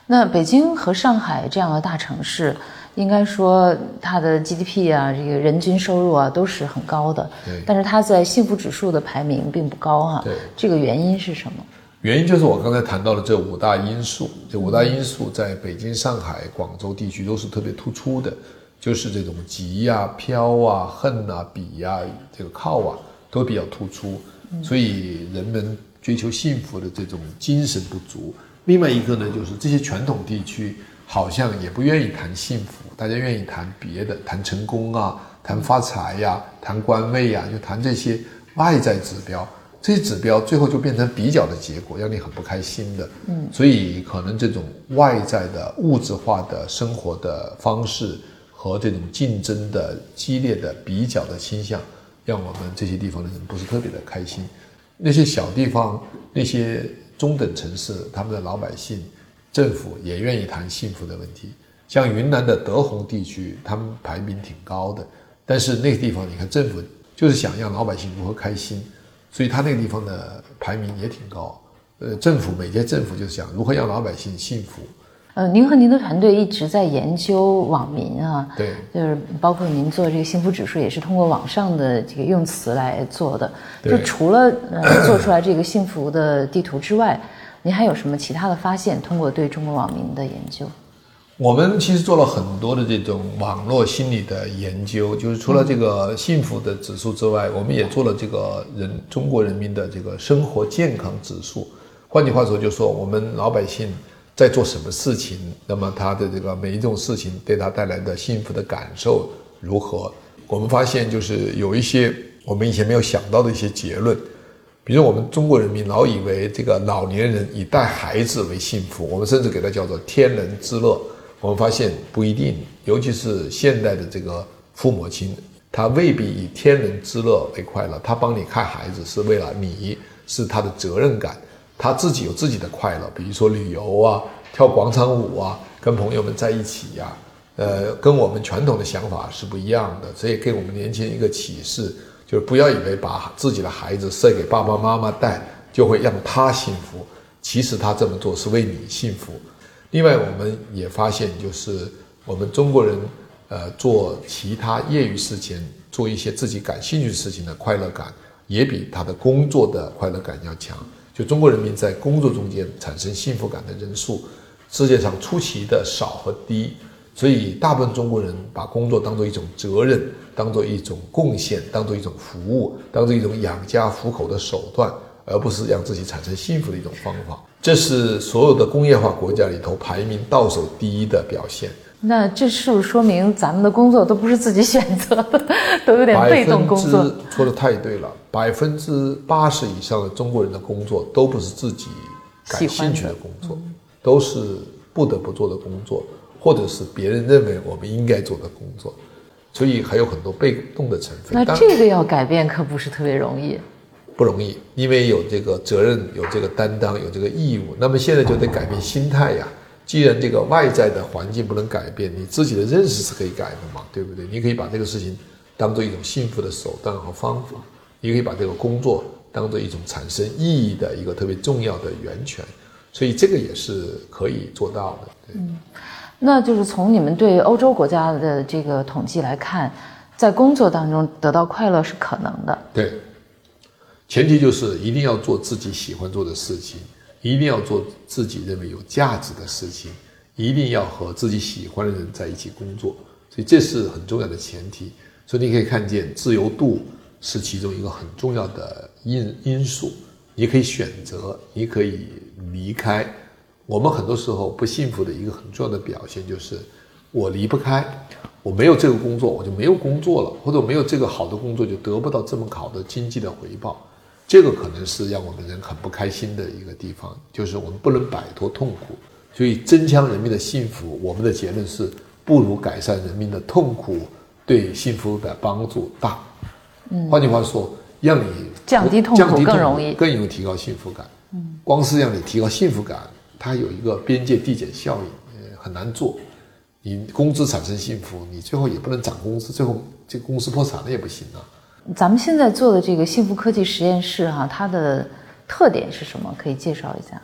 Speaker 1: 那北京和上海这样的大城市。应该说，它的 GDP 啊，这个人均收入啊，都是很高的。
Speaker 2: 对。
Speaker 1: 但是它在幸福指数的排名并不高哈。
Speaker 2: 对。
Speaker 1: 这个原因是什么？
Speaker 2: 原因就是我刚才谈到的这五大因素。这五大因素在北京、上海、广州地区都是特别突出的，就是这种急呀、飘啊、恨啊、比呀、这个靠啊，都比较突出。所以人们追求幸福的这种精神不足。另外一个呢，就是这些传统地区。好像也不愿意谈幸福，大家愿意谈别的，谈成功啊，谈发财呀，谈官位呀，就谈这些外在指标。这些指标最后就变成比较的结果，让你很不开心的。嗯，所以可能这种外在的物质化的生活的方式和这种竞争的激烈的比较的倾向，让我们这些地方的人不是特别的开心。那些小地方，那些中等城市，他们的老百姓、政府也愿意谈幸福的问题。像云南的德宏地区，他们排名挺高的，但是那个地方，你看政府就是想让老百姓如何开心，所以他那个地方的排名也挺高。呃，政府每届政府就是想如何让老百姓幸福。
Speaker 1: 呃，您和您的团队一直在研究网民啊，
Speaker 2: 对，
Speaker 1: 就是包括您做这个幸福指数，也是通过网上的这个用词来做的。就除了呃做出来这个幸福的地图之外，您还有什么其他的发现？通过对中国网民的研究，
Speaker 2: 我们其实做了很多的这种网络心理的研究，就是除了这个幸福的指数之外，我们也做了这个人中国人民的这个生活健康指数。换句话说，就是说我们老百姓。在做什么事情？那么他的这个每一种事情对他带来的幸福的感受如何？我们发现就是有一些我们以前没有想到的一些结论，比如我们中国人民老以为这个老年人以带孩子为幸福，我们甚至给它叫做天伦之乐。我们发现不一定，尤其是现代的这个父母亲，他未必以天伦之乐为快乐。他帮你看孩子是为了你是他的责任感。他自己有自己的快乐，比如说旅游啊、跳广场舞啊、跟朋友们在一起呀，呃，跟我们传统的想法是不一样的。这也给我们年轻人一个启示，就是不要以为把自己的孩子塞给爸爸妈妈带就会让他幸福，其实他这么做是为你幸福。另外，我们也发现，就是我们中国人，呃，做其他业余事情、做一些自己感兴趣的事情的快乐感，也比他的工作的快乐感要强。就中国人民在工作中间产生幸福感的人数，世界上出奇的少和低，所以大部分中国人把工作当做一种责任，当做一种贡献，当做一种服务，当做一种养家糊口的手段，而不是让自己产生幸福的一种方法。这是所有的工业化国家里头排名倒数第一的表现。
Speaker 1: 那这是不是说明咱们的工作都不是自己选择的，都有点被动工作？
Speaker 2: 说的太对了，百分之八十以上的中国人的工作都不是自己感兴趣的工作，都是不得不做的工作，或者是别人认为我们应该做的工作，所以还有很多被动的成分。
Speaker 1: 那这个要改变可不是特别容易，
Speaker 2: 不容易，因为有这个责任，有这个担当，有这个义务。那么现在就得改变心态呀。既然这个外在的环境不能改变，你自己的认识是可以改的嘛，对不对？你可以把这个事情当做一种幸福的手段和方法，你可以把这个工作当做一种产生意义的一个特别重要的源泉，所以这个也是可以做到的。
Speaker 1: 嗯，那就是从你们对欧洲国家的这个统计来看，在工作当中得到快乐是可能的。
Speaker 2: 对，前提就是一定要做自己喜欢做的事情。一定要做自己认为有价值的事情，一定要和自己喜欢的人在一起工作，所以这是很重要的前提。所以你可以看见，自由度是其中一个很重要的因因素。你可以选择，你可以离开。我们很多时候不幸福的一个很重要的表现就是，我离不开，我没有这个工作，我就没有工作了，或者没有这个好的工作，就得不到这么好的经济的回报。这个可能是让我们人很不开心的一个地方，就是我们不能摆脱痛苦，所以增强人民的幸福，我们的结论是不如改善人民的痛苦对幸福的帮助大。嗯，换句话说，让你
Speaker 1: 降低痛苦更容易，
Speaker 2: 更容易提高幸福感。嗯，光是让你提高幸福感，它有一个边界递减效应，呃，很难做。你工资产生幸福，你最后也不能涨工资，最后这个公司破产了也不行啊。
Speaker 1: 咱们现在做的这个幸福科技实验室，哈，它的特点是什么？可以介绍一下。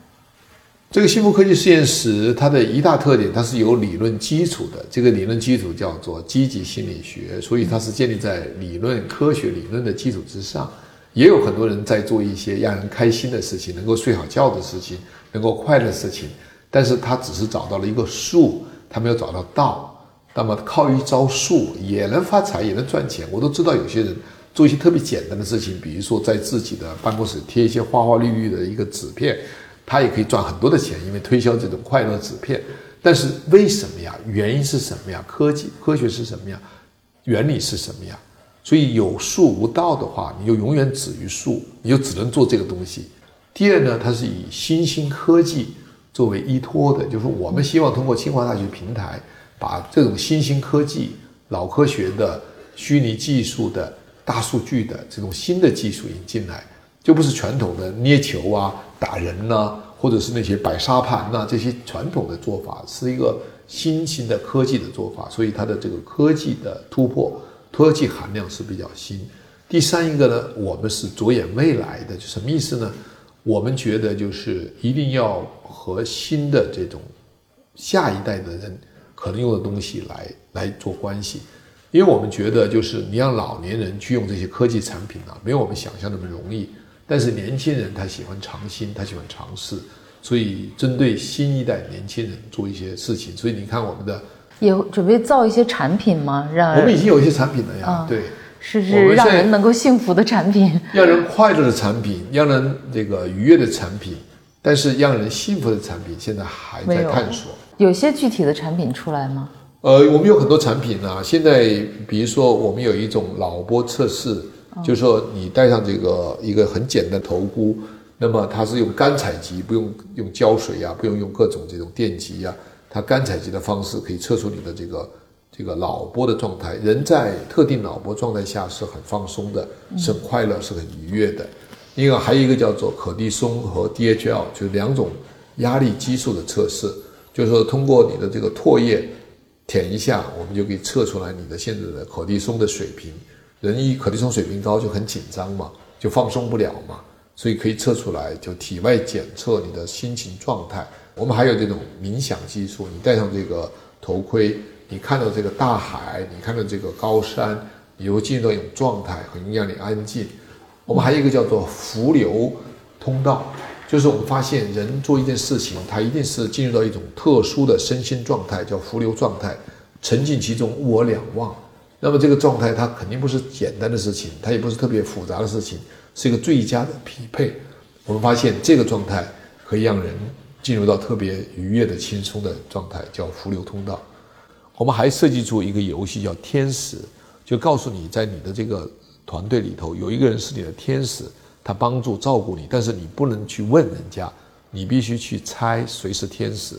Speaker 2: 这个幸福科技实验室，它的一大特点，它是有理论基础的。这个理论基础叫做积极心理学，所以它是建立在理论科学理论的基础之上。也有很多人在做一些让人开心的事情，能够睡好觉的事情，能够快乐的事情，但是他只是找到了一个术，他没有找到道。那么靠一招数也能发财，也能赚钱。我都知道有些人。做一些特别简单的事情，比如说在自己的办公室贴一些花花绿绿的一个纸片，他也可以赚很多的钱，因为推销这种快乐纸片。但是为什么呀？原因是什么呀？科技科学是什么呀？原理是什么呀？所以有术无道的话，你就永远止于术，你就只能做这个东西。第二呢，它是以新兴科技作为依托的，就是我们希望通过清华大学平台，把这种新兴科技、老科学的虚拟技术的。大数据的这种新的技术引进来，就不是传统的捏球啊、打人呐、或者是那些摆沙盘呐、这些传统的做法，是一个新型的科技的做法，所以它的这个科技的突破、科技含量是比较新。第三一个呢，我们是着眼未来的，就什么意思呢？我们觉得就是一定要和新的这种下一代的人可能用的东西来来做关系，因为我们觉得就是你让老年人去用这些科技产品啊，没有我们想象那么容易。但是年轻人他喜欢尝新，他喜欢尝试，所以针对新一代年轻人做一些事情。所以你看我们的，
Speaker 1: 也准备造一些产品吗？让
Speaker 2: 我们已经有一些产品了呀，
Speaker 1: 啊
Speaker 2: 对。
Speaker 1: 是是让人能够幸福的产品。
Speaker 2: 让人快乐的产品，让人这个愉悦的产品，但是让人幸福的产品，现在还在探索。
Speaker 1: 有些具体的产品出来吗？
Speaker 2: 呃，我们有很多产品啊，现在比如说我们有一种脑波测试，就是说你戴上这个一个很简单的头箍，那么它是用干采集，不用用胶水呀、不用用各种这种电极呀、它干采集的方式可以测出你的这个这个脑波的状态。人在特定脑波状态下是很放松的，是很快乐，是很愉悦的。另外还有一个叫做可地松和 DHL，就是两种压力激素的测试，就是说通过你的这个唾液舔一下，我们就可以测出来你的现在的可地松的水平。人一可地松水平高就很紧张嘛，就放松不了嘛，所以可以测出来，就体外检测你的心情状态。我们还有这种冥想技术，你戴上这个头盔，你看到这个大海，你看到这个高山，你会进入到一种状态，很容易让你安静。我们还有一个叫做浮流通道，就是我们发现人做一件事情，他一定是进入到一种特殊的身心状态，叫浮流状态，沉浸其中，物我两忘。那么这个状态它肯定不是简单的事情，它也不是特别复杂的事情，是一个最佳的匹配。我们发现这个状态可以让人进入到特别愉悦的、轻松的状态，叫浮流通道。我们还设计出一个游戏叫天使，就告诉你在你的这个团队里头有一个人是你的天使，他帮助照顾你，但是你不能去问人家，你必须去猜谁是天使。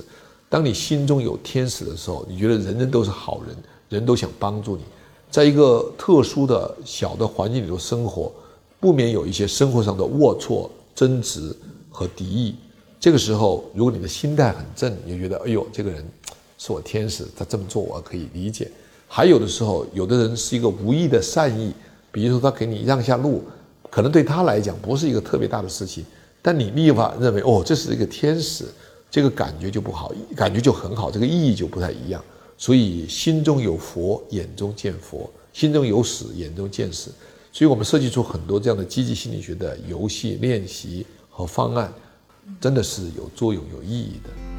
Speaker 2: 当你心中有天使的时候，你觉得人人都是好人，人都想帮助你。在一个特殊的小的环境里头生活，不免有一些生活上的龌龊、争执和敌意。这个时候，如果你的心态很正，你就觉得，哎呦，这个人是我天使，他这么做我可以理解。还有的时候，有的人是一个无意的善意，比如说他给你让下路，可能对他来讲不是一个特别大的事情，但你立马认为，哦，这是一个天使，这个感觉就不好，感觉就很好，这个意义就不太一样。所以心中有佛，眼中见佛；心中有死，眼中见死。所以我们设计出很多这样的积极心理学的游戏练习和方案，真的是有作用、有意义的。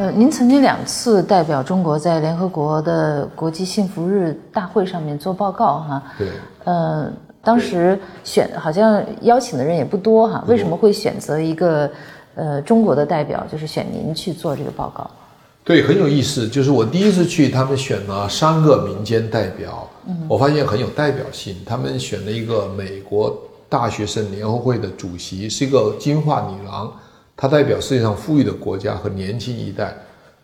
Speaker 1: 呃，您曾经两次代表中国在联合国的国际幸福日大会上面做报告哈。
Speaker 2: 对，
Speaker 1: 呃，当时选好像邀请的人也不多哈，为什么会选择一个呃中国的代表，就是选您去做这个报告？
Speaker 2: 对，很有意思。就是我第一次去，他们选了三个民间代表，我发现很有代表性。他们选了一个美国大学生联合会的主席，是一个金发女郎，她代表世界上富裕的国家和年轻一代。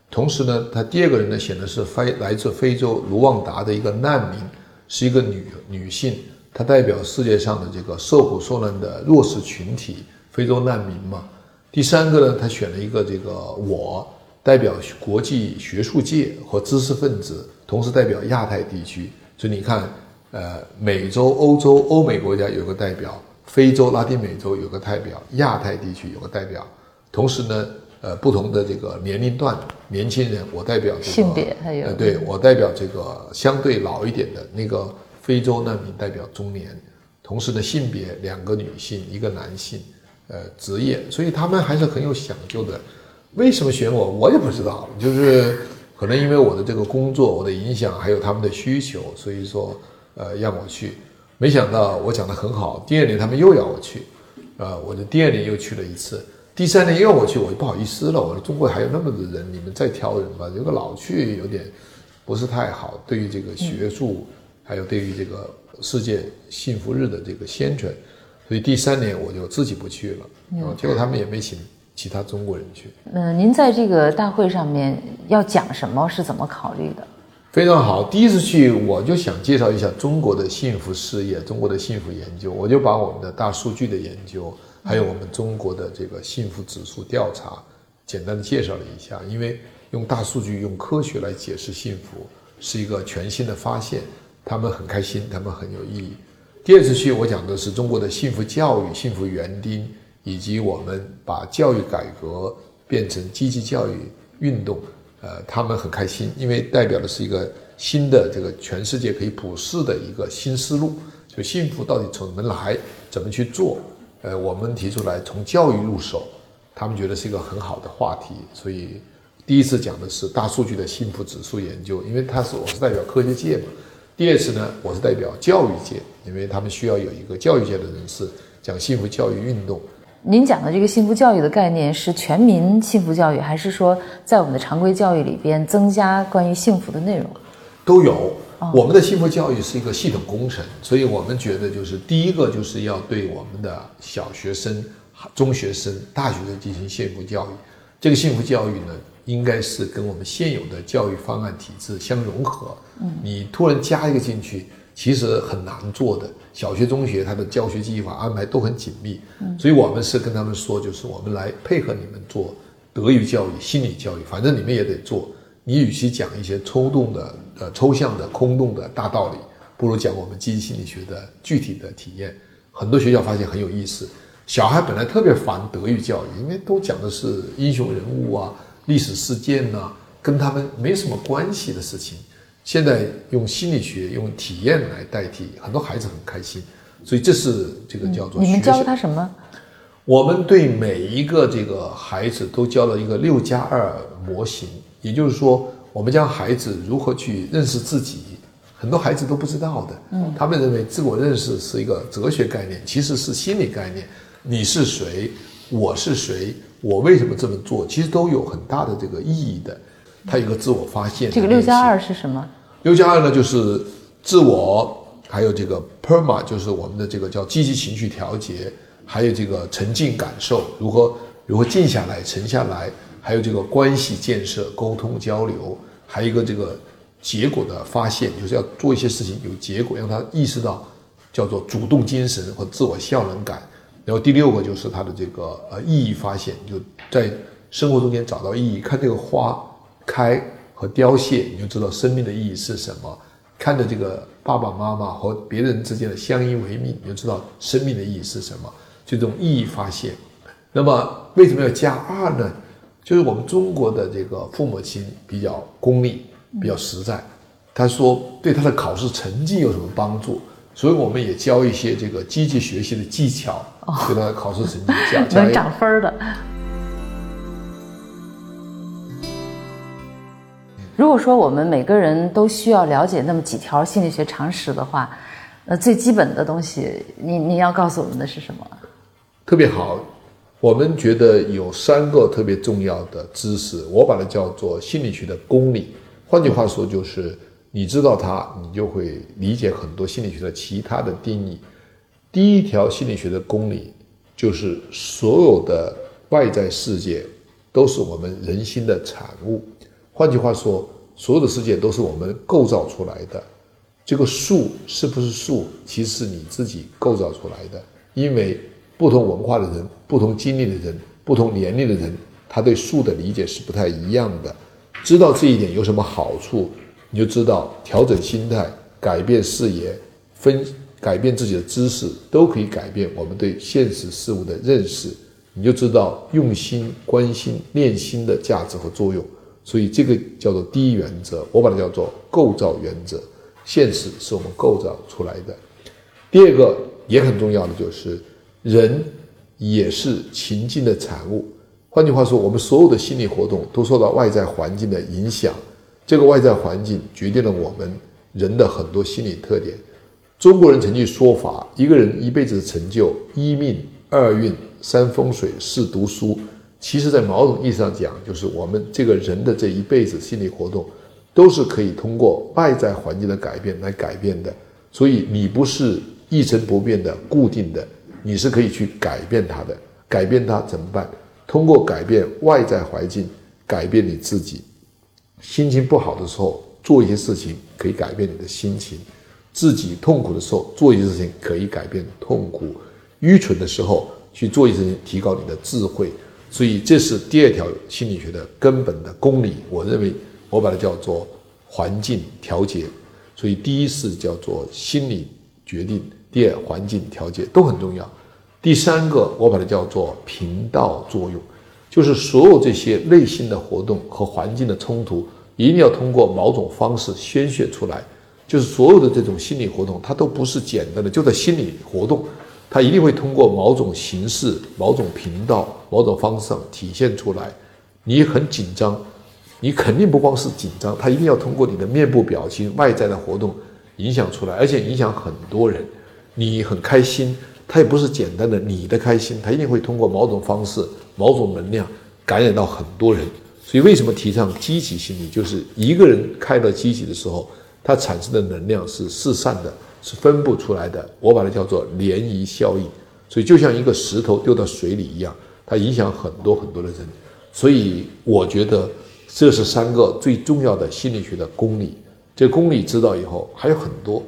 Speaker 2: 同时呢，他第二个人呢选的是非来自非洲卢旺达的一个难民，是一个女女性，她代表世界上的这个受苦受难的弱势群体，非洲难民嘛。第三个呢，他选了一个这个我。代表国际学术界和知识分子，同时代表亚太地区。所以你看，呃，美洲、欧洲、欧美国家有个代表，非洲、拉丁美洲有个代表，亚太地区有个代表。同时呢，呃，不同的这个年龄段，年轻人，我代表这个
Speaker 1: 性别还有
Speaker 2: 呃，对我代表这个相对老一点的那个非洲难民代表中年。同时呢，性别两个女性，一个男性，呃，职业，所以他们还是很有讲究的。为什么选我？我也不知道，就是可能因为我的这个工作，我的影响，还有他们的需求，所以说，呃，让我去。没想到我讲的很好，第二年他们又要我去，呃，我就第二年又去了一次，第三年又要我去，我就不好意思了。我说中国还有那么多人，你们再挑人吧，如果老去有点不是太好，对于这个学术，还有对于这个世界幸福日的这个宣传，所以第三年我就自己不去了，啊，结果他们也没请。其他中国人去。
Speaker 1: 嗯、您在这个大会上面要讲什么？是怎么考虑的？
Speaker 2: 非常好。第一次去，我就想介绍一下中国的幸福事业，中国的幸福研究。我就把我们的大数据的研究，还有我们中国的这个幸福指数调查，简单的介绍了一下。因为用大数据、用科学来解释幸福，是一个全新的发现。他们很开心，他们很有意义。第二次去，我讲的是中国的幸福教育、幸福园丁，以及我们把教育改革变成积极教育运动。呃，他们很开心，因为代表的是一个新的这个全世界可以普世的一个新思路。就幸福到底从怎么来，怎么去做？呃，我们提出来从教育入手，他们觉得是一个很好的话题。所以第一次讲的是大数据的幸福指数研究，因为他是我是代表科学界嘛。第二次呢，我是代表教育界，因为他们需要有一个教育界的人士讲幸福教育运动。
Speaker 1: 您讲的这个幸福教育的概念是全民幸福教育，还是说在我们的常规教育里边增加关于幸福的内容？
Speaker 2: 都有。我们的幸福教育是一个系统工程，所以我们觉得就是第一个就是要对我们的小学生、中学生、大学生进行幸福教育。这个幸福教育呢？应该是跟我们现有的教育方案体制相融合。嗯，你突然加一个进去，其实很难做的。小学、中学，它的教学计划安排都很紧密。嗯，所以我们是跟他们说，就是我们来配合你们做德育教育、心理教育，反正你们也得做。你与其讲一些抽动的、呃抽象的、空洞的大道理，不如讲我们积极心理学的具体的体验。很多学校发现很有意思，小孩本来特别烦德育教育，因为都讲的是英雄人物啊。历史事件呢，跟他们没什么关系的事情，现在用心理学、用体验来代替，很多孩子很开心。所以这是这个叫做
Speaker 1: 你们教他什么？
Speaker 2: 我们对每一个这个孩子都教了一个六加二模型，也就是说，我们教孩子如何去认识自己，很多孩子都不知道的。嗯，他们认为自我认识是一个哲学概念，其实是心理概念。你是谁？我是谁？我为什么这么做？其实都有很大的这个意义的。它有个自我发现。
Speaker 1: 这个六加二是什么？
Speaker 2: 六加二呢，就是自我，还有这个 PERMA，就是我们的这个叫积极情绪调节，还有这个沉浸感受，如何如何静下来、沉下来，还有这个关系建设、沟通交流，还有一个这个结果的发现，就是要做一些事情有结果，让他意识到叫做主动精神和自我效能感。然后第六个就是他的这个呃意义发现，就在生活中间找到意义。看这个花开和凋谢，你就知道生命的意义是什么；看着这个爸爸妈妈和别人之间的相依为命，你就知道生命的意义是什么。这种意义发现。那么为什么要加二呢？就是我们中国的这个父母亲比较功利，比较实在。他说对他的考试成绩有什么帮助？所以我们也教一些这个积极学习的技巧，给他考试成绩加加 (laughs)
Speaker 1: 能涨分的。如果说我们每个人都需要了解那么几条心理学常识的话，那最基本的东西，你你要告诉我们的是什么？
Speaker 2: 特别好，我们觉得有三个特别重要的知识，我把它叫做心理学的公理。换句话说，就是。你知道它，你就会理解很多心理学的其他的定义。第一条心理学的公理就是所有的外在世界都是我们人心的产物。换句话说，所有的世界都是我们构造出来的。这个树是不是树，其实是你自己构造出来的。因为不同文化的人、不同经历的人、不同年龄的人，他对树的理解是不太一样的。知道这一点有什么好处？你就知道调整心态、改变视野、分改变自己的知识，都可以改变我们对现实事物的认识。你就知道用心、关心、练心的价值和作用。所以这个叫做第一原则，我把它叫做构造原则。现实是我们构造出来的。第二个也很重要的就是，人也是情境的产物。换句话说，我们所有的心理活动都受到外在环境的影响。这个外在环境决定了我们人的很多心理特点。中国人曾经说法：一个人一辈子的成就，一命、二运、三风水、四读书。其实，在某种意义上讲，就是我们这个人的这一辈子心理活动，都是可以通过外在环境的改变来改变的。所以，你不是一成不变的、固定的，你是可以去改变它的。改变它怎么办？通过改变外在环境，改变你自己。心情不好的时候，做一些事情可以改变你的心情；自己痛苦的时候做一些事情可以改变痛苦；愚蠢的时候去做一些事情提高你的智慧。所以这是第二条心理学的根本的公理。我认为我把它叫做环境调节。所以第一是叫做心理决定，第二环境调节都很重要。第三个我把它叫做频道作用，就是所有这些内心的活动和环境的冲突，一定要通过某种方式宣泄出来。就是所有的这种心理活动，它都不是简单的就在心理活动，它一定会通过某种形式、某种频道、某种方式体现出来。你很紧张。你肯定不光是紧张，它一定要通过你的面部表情、外在的活动影响出来，而且影响很多人。你很开心，他也不是简单的你的开心，他一定会通过某种方式、某种能量感染到很多人。所以，为什么提倡积极心理？就是一个人开了积极的时候，它产生的能量是四散的，是分布出来的。我把它叫做涟漪效应。所以，就像一个石头丢到水里一样，它影响很多很多的人。所以，我觉得。这是三个最重要的心理学的公理。这公理知道以后，还有很多，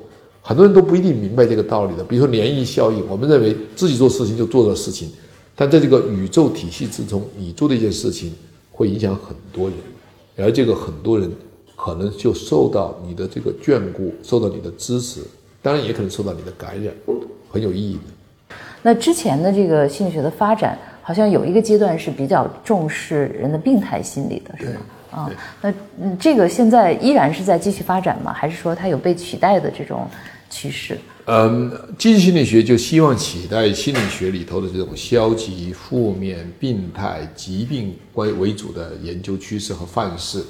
Speaker 2: 很多人都不一定明白这个道理的。比如说涟漪效应，我们认为自己做事情就做的事情，但在这个宇宙体系之中，你做的一件事情会影响很多人，而这个很多人可能就受到你的这个眷顾，受到你的支持，当然也可能受到你的感染，很有意义的。
Speaker 1: 那之前的这个心理学的发展。好像有一个阶段是比较重视人的病态心理的，是吗？啊，那嗯，这个现在依然是在继续发展吗？还是说它有被取代的这种趋势？
Speaker 2: 嗯，积极心理学就希望取代心理学里头的这种消极、负面、病态、疾病为为主的研究趋势和范式。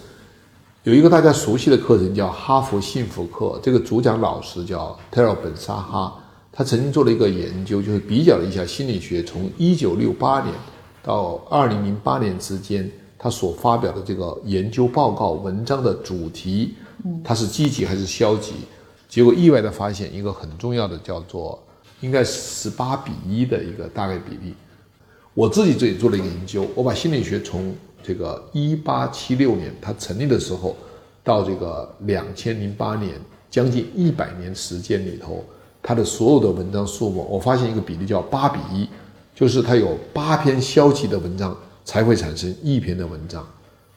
Speaker 2: 有一个大家熟悉的课程叫哈佛幸福课，这个主讲老师叫特尔本沙哈。他曾经做了一个研究，就是比较了一下心理学从一九六八年到二零零八年之间，他所发表的这个研究报告文章的主题，它是积极还是消极？结果意外的发现一个很重要的，叫做应该十八比一的一个大概比例。我自己这里做了一个研究，我把心理学从这个一八七六年它成立的时候，到这个两千零八年，将近一百年时间里头。它的所有的文章数目，我发现一个比例叫八比一，就是它有八篇消极的文章才会产生一篇的文章，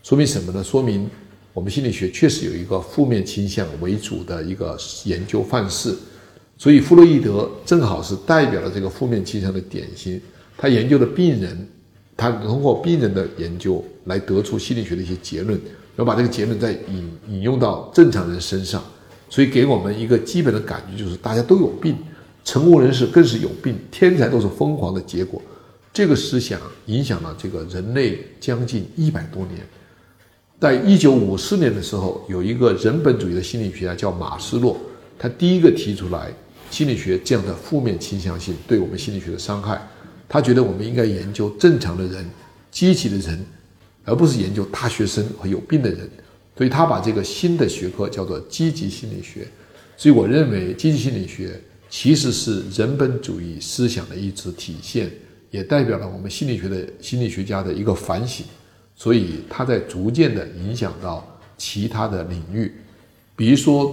Speaker 2: 说明什么呢？说明我们心理学确实有一个负面倾向为主的一个研究范式，所以弗洛伊德正好是代表了这个负面倾向的典型。他研究的病人，他通过病人的研究来得出心理学的一些结论，然后把这个结论再引引用到正常人身上。所以给我们一个基本的感觉，就是大家都有病，成功人士更是有病，天才都是疯狂的结果。这个思想影响了这个人类将近一百多年。在一九五四年的时候，有一个人本主义的心理学家叫马斯洛，他第一个提出来心理学这样的负面倾向性对我们心理学的伤害。他觉得我们应该研究正常的人、积极的人，而不是研究大学生和有病的人。所以他把这个新的学科叫做积极心理学，所以我认为积极心理学其实是人本主义思想的一次体现，也代表了我们心理学的心理学家的一个反省。所以它在逐渐的影响到其他的领域，比如说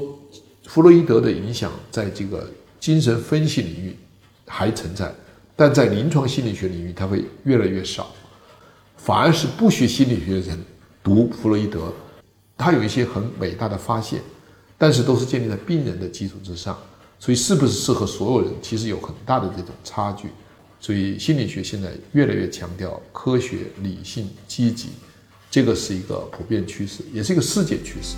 Speaker 2: 弗洛伊德的影响在这个精神分析领域还存在，但在临床心理学领域它会越来越少，反而是不学心理学的人读弗洛伊德。他有一些很伟大的发现，但是都是建立在病人的基础之上，所以是不是适合所有人，其实有很大的这种差距。所以心理学现在越来越强调科学、理性、积极，这个是一个普遍趋势，也是一个世界趋势。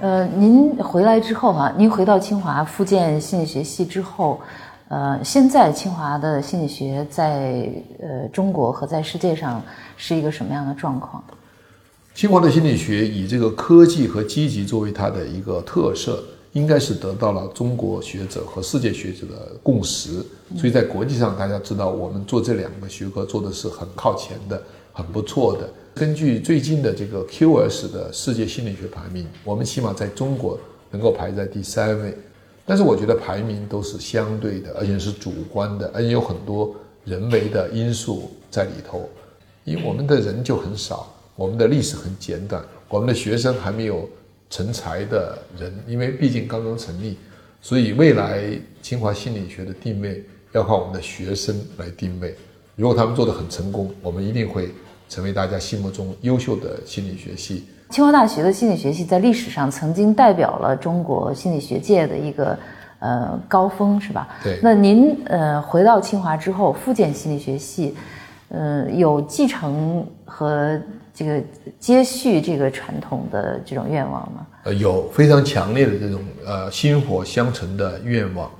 Speaker 1: 呃，您回来之后哈，您回到清华复建心理学系之后。呃，现在清华的心理学在呃中国和在世界上是一个什么样的状况？
Speaker 2: 清华的心理学以这个科技和积极作为它的一个特色，应该是得到了中国学者和世界学者的共识。所以在国际上，大家知道我们做这两个学科做的是很靠前的，很不错的。根据最近的这个 QS 的世界心理学排名，我们起码在中国能够排在第三位。但是我觉得排名都是相对的，而且是主观的，而且有很多人为的因素在里头。因为我们的人就很少，我们的历史很简短，我们的学生还没有成才的人，因为毕竟刚刚成立，所以未来清华心理学的定位要靠我们的学生来定位。如果他们做得很成功，我们一定会成为大家心目中优秀的心理学系。
Speaker 1: 清华大学的心理学系在历史上曾经代表了中国心理学界的一个呃高峰，是吧？
Speaker 2: 对。
Speaker 1: 那您呃回到清华之后复建心理学系，呃有继承和这个接续这个传统的这种愿望吗？
Speaker 2: 呃，有非常强烈的这种呃薪火相承的愿望。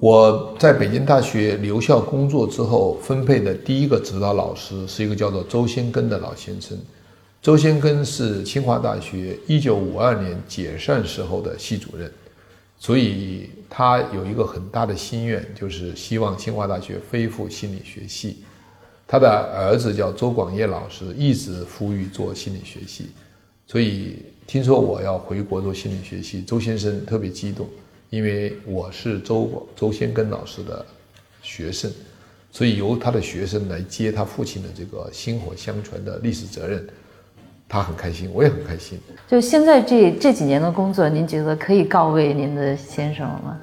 Speaker 2: 我在北京大学留校工作之后，分配的第一个指导老师是一个叫做周先庚的老先生。周先庚是清华大学1952年解散时候的系主任，所以他有一个很大的心愿，就是希望清华大学恢复心理学系。他的儿子叫周广业老师，一直呼吁做心理学系。所以听说我要回国做心理学系，周先生特别激动。因为我是周周先根老师的学生，所以由他的学生来接他父亲的这个薪火相传的历史责任，他很开心，我也很开心。
Speaker 1: 就现在这这几年的工作，您觉得可以告慰您的先生了吗？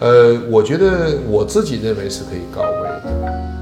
Speaker 2: 呃，我觉得我自己认为是可以告慰。